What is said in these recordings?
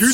今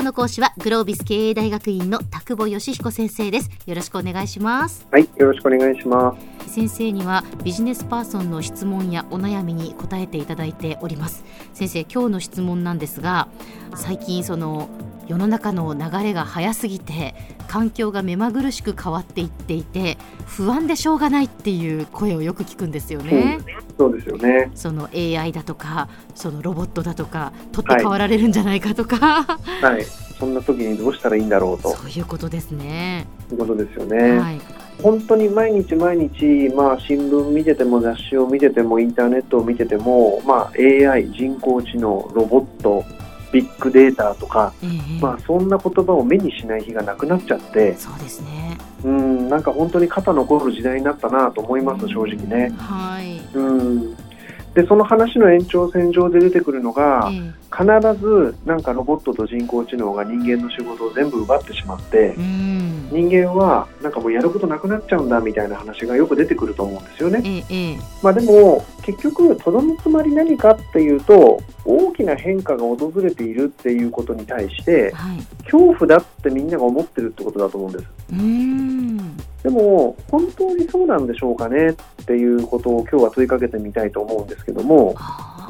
日の講師はグロービス経営大学院の田久保義彦先生です。よろしくお願いします。はい、よろしくお願いします。先生にはビジネスパーソンの質問やお悩みに答えていただいております。先生今日の質問なんですが最近その世の中の流れが早すぎて環境が目まぐるしく変わっていっていて不安でしょうがないっていう声をよく聞くんですよね、そうですよね。その AI だとかそのロボットだとか取って代わられるんじゃないかとか、はい、そんな時にどうしたらいいんだろうとそういうことですね。いうことですよね。はい、本当に毎日毎日、まあ、新聞見てても雑誌を見ててもインターネットを見てても、まあ、AI 人工知能ロボットビッグデータとか、ええまあ、そんな言葉を目にしない日がなくなっちゃってそうですね。うんなんか本当に肩残る時代になったなと思います正直ね。はい。うんでその話の延長線上で出てくるのが、え必ずなんかロボットと人工知能が人間の仕事を全部奪ってしまってえうん。人間はなんかもうやることなくなっちゃうんだみたいな話がよく出てくると思うんですよね。ええええまあでも結局とどのつまり何かっていうと大きな変化が訪れているっていうことに対してはい。恐怖だってみんなが思ってるってことだと思うんです。う。でも本当にそうなんでしょうかねっていうことを今日は問いかけてみたいと思うんですけどもあ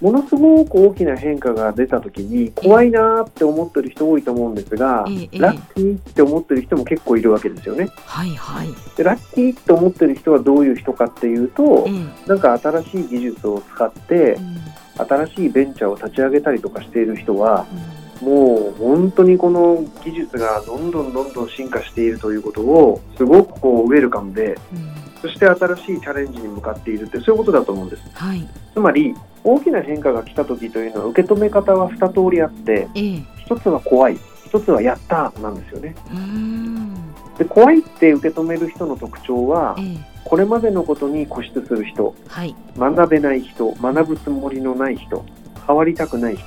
ものすごく大きな変化が出た時に怖いなーって思ってる人多いと思うんですがえラッキーって思ってる人も結構いるわけですよね。ーはいはい。でラッキーって思ってる人はどういう人かっていうとええ。なんか新しい技術を使ってうん。新しいベンチャーを立ち上げたりとかしている人はうん。もう本当にこの技術がどんどんどんどん進化しているということをすごくこうウェルカムでうんそして新しいチャレンジに向かっているってそういうことだと思うんですはい。つまり大きな変化が来た時というのは受け止め方は2通りあってええ一つは怖い一つはやったーなんですよね。で怖いって受け止める人の特徴はええこれまでのことに固執する人はい。学べない人学ぶつもりのない人変わりたくない人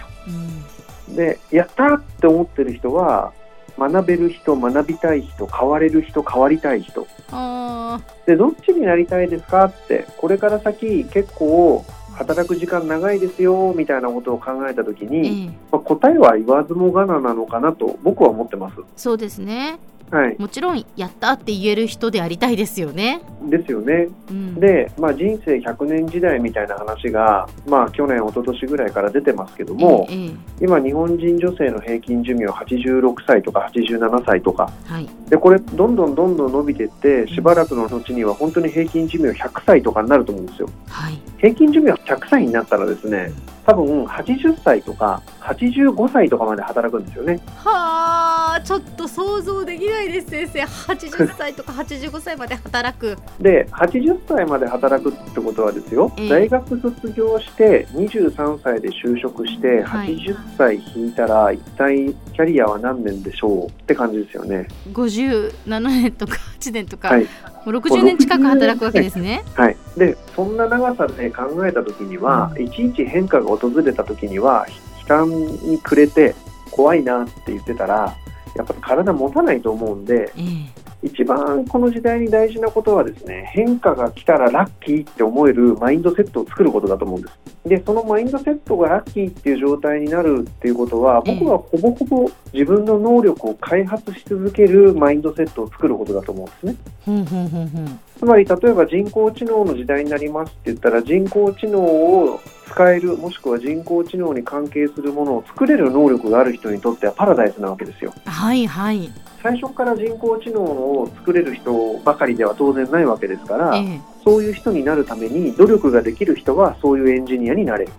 うん。でやったーって思ってる人は学べる人学びたい人変われる人変わりたい人あでどっちになりたいですか？ってこれから先結構働く時間長いですよみたいなことを考えた時あ。に、ええまあ答えは言わずもがななのかなと僕は思ってます。そうですね。はい、もちろんやったって言える人でありたいですよね。ですよね。うん。で、まあ、人生100年時代みたいな話が、まあ、去年、一昨年ぐらいから出てますけども、えええ今、日本人女性の平均寿命86歳とか87歳とか、えはい。でこれ、どんどんどんどん伸びていって、しばらくの後には本当に平均寿命100歳とかになると思うんですよ。はい。平均寿命100歳になったらですね、多分80歳とか85歳とかまで働くんですよね。はあ、ちょっと想像できないです先生。80歳とか85歳まで働く。で、80歳まで働くってことはですよ、ええ大学卒業して23歳で就職して、はい80歳引いたら、一体キャリアは何年でしょうって感じですよね。57年とか8年とか、はいもう60年近く働くわけですね。はい、でそんな長さで考えた時には、うんいちいち変化が訪れた時には悲観に暮れて怖いなって言ってたらやっぱり体持たないと思うんでええ。一番この時代に大事なことはですね変化が来たらラッキーって思えるマインドセットを作ることだと思うんです。でそのマインドセットがラッキーっていう状態になるっていうことはええ。僕はほぼほぼ自分の能力を開発し続けるマインドセットを作ることだと思うんですね。つまり例えば人工知能の時代になりますって言ったら人工知能を使えるもしくは人工知能に関係するものを作れる能力がある人にとってはパラダイスなわけですよ。はいはい。最初から人工知能を作れる人ばかりでは当然ないわけですから、ええ。そういう人になるために努力ができる人はそういうエンジニアになれ。る、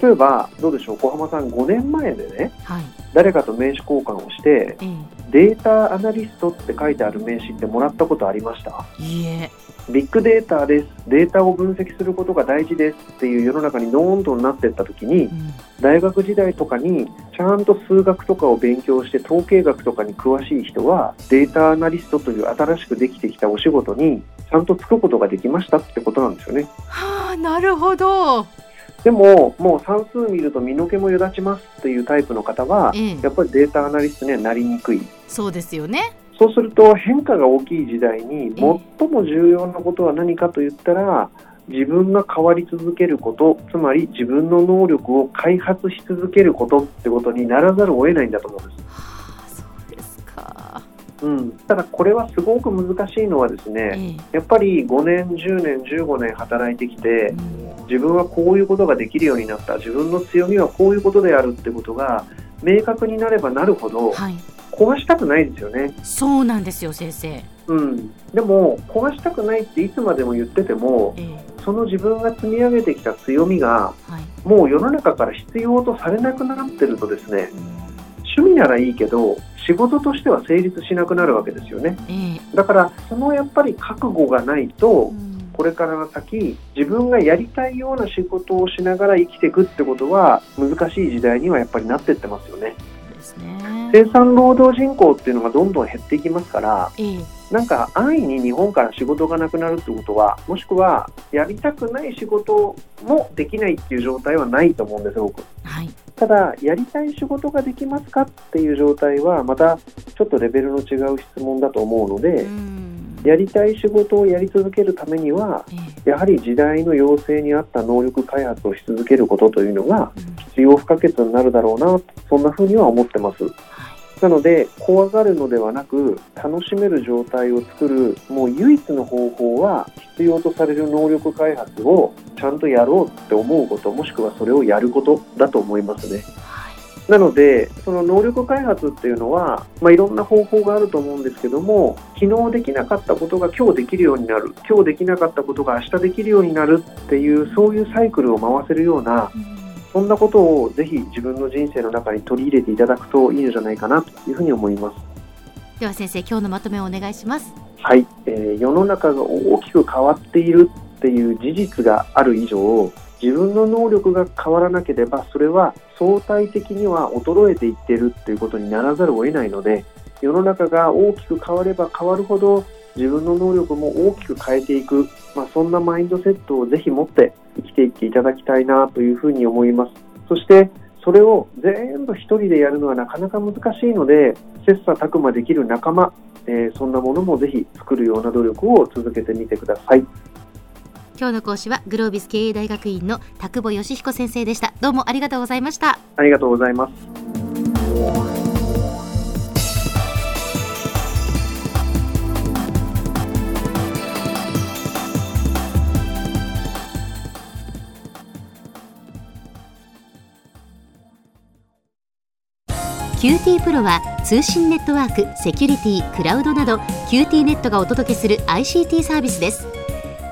例えばどうでしょう小浜さん5年前でねはい。誰かと名刺交換をしてええデータアナリストって書いてある名刺ってもらったことありました？いいえ。ビッグデータです、データを分析することが大事ですっていう世の中にどーんとなっていったときにう、ん。大学時代とかにちゃんと数学とかを勉強して統計学とかに詳しい人は、データアナリストという新しくできてきたお仕事にちゃんとつくことができましたってことなんですよね。はあ、なるほど。でも、もう算数見ると身の毛もよだちますっていうタイプの方は、ええやっぱりデータアナリストにはなりにくい。そうですよね。そうすると変化が大きい時代に最も重要なことは何かと言ったら自分が変わり続けることつまり自分の能力を開発し続けることってことにならざるを得ないんだと思うんです。はあ、そうですか。うん、ただこれはすごく難しいのはですね、ええやっぱり5年、10年、15年働いてきてうん自分はこういうことができるようになった。自分の強みはこういうことであるってことが明確になればなるほどはい、壊したくないですよね。そうなんですよ、先生。うん、でも壊したくないっていつまでも言っててもええ。その自分が積み上げてきた強みがはい。もう世の中から必要とされなくなってるとですねうん趣味ならいいけど仕事としては成立しなくなるわけですよね。ええ。だからそのやっぱり覚悟がないとうんこれからの先自分がやりたいような仕事をしながら生きていくってことは難しい時代にはやっぱりなってってますよねですね。生産労働人口っていうのがどんどん減っていきますからええなんか安易に日本から仕事がなくなるってことはもしくはやりたくない仕事もできないっていう状態はないと思うんです僕はい。ただやりたい仕事ができますかっていう状態はまたちょっとレベルの違う質問だと思うのでうんやりたい仕事をやり続けるためにはええやはり時代の要請に合った能力開発をし続けることというのがうん必要不可欠になるだろうなそんなふうには思ってますはい。なので怖がるのではなく楽しめる状態を作るもう唯一の方法は必要とされる能力開発をちゃんとやろうって思うこともしくはそれをやることだと思いますねはい。なのでその能力開発っていうのは、まあ、いろんな方法があると思うんですけども昨日できなかったことが今日できるようになる今日できなかったことが明日できるようになるっていうそういうサイクルを回せるようなうんそんなことをぜひ自分の人生の中に取り入れていただくといいのじゃないかなというふうに思います。では先生、今日のまとめをお願いします。はい、えー世の中が大きく変わっているっていう事実がある以上自分の能力が変わらなければそれは相対的には衰えていってるっていうことにならざるを得ないので世の中が大きく変われば変わるほど自分の能力も大きく変えていく、まあ、そんなマインドセットをぜひ持って生きていっていただきたいなというふうに思いますそしてそれを全部一人でやるのはなかなか難しいので切磋琢磨できる仲間えーそんなものもぜひ作るような努力を続けてみてください。今日の講師はグロービス経営大学院の田久保義彦先生でした。どうもありがとうございました。ありがとうございます。QT プロは通信ネットワーク、セキュリティ、クラウドなど QT ネットがお届けする ICT サービスです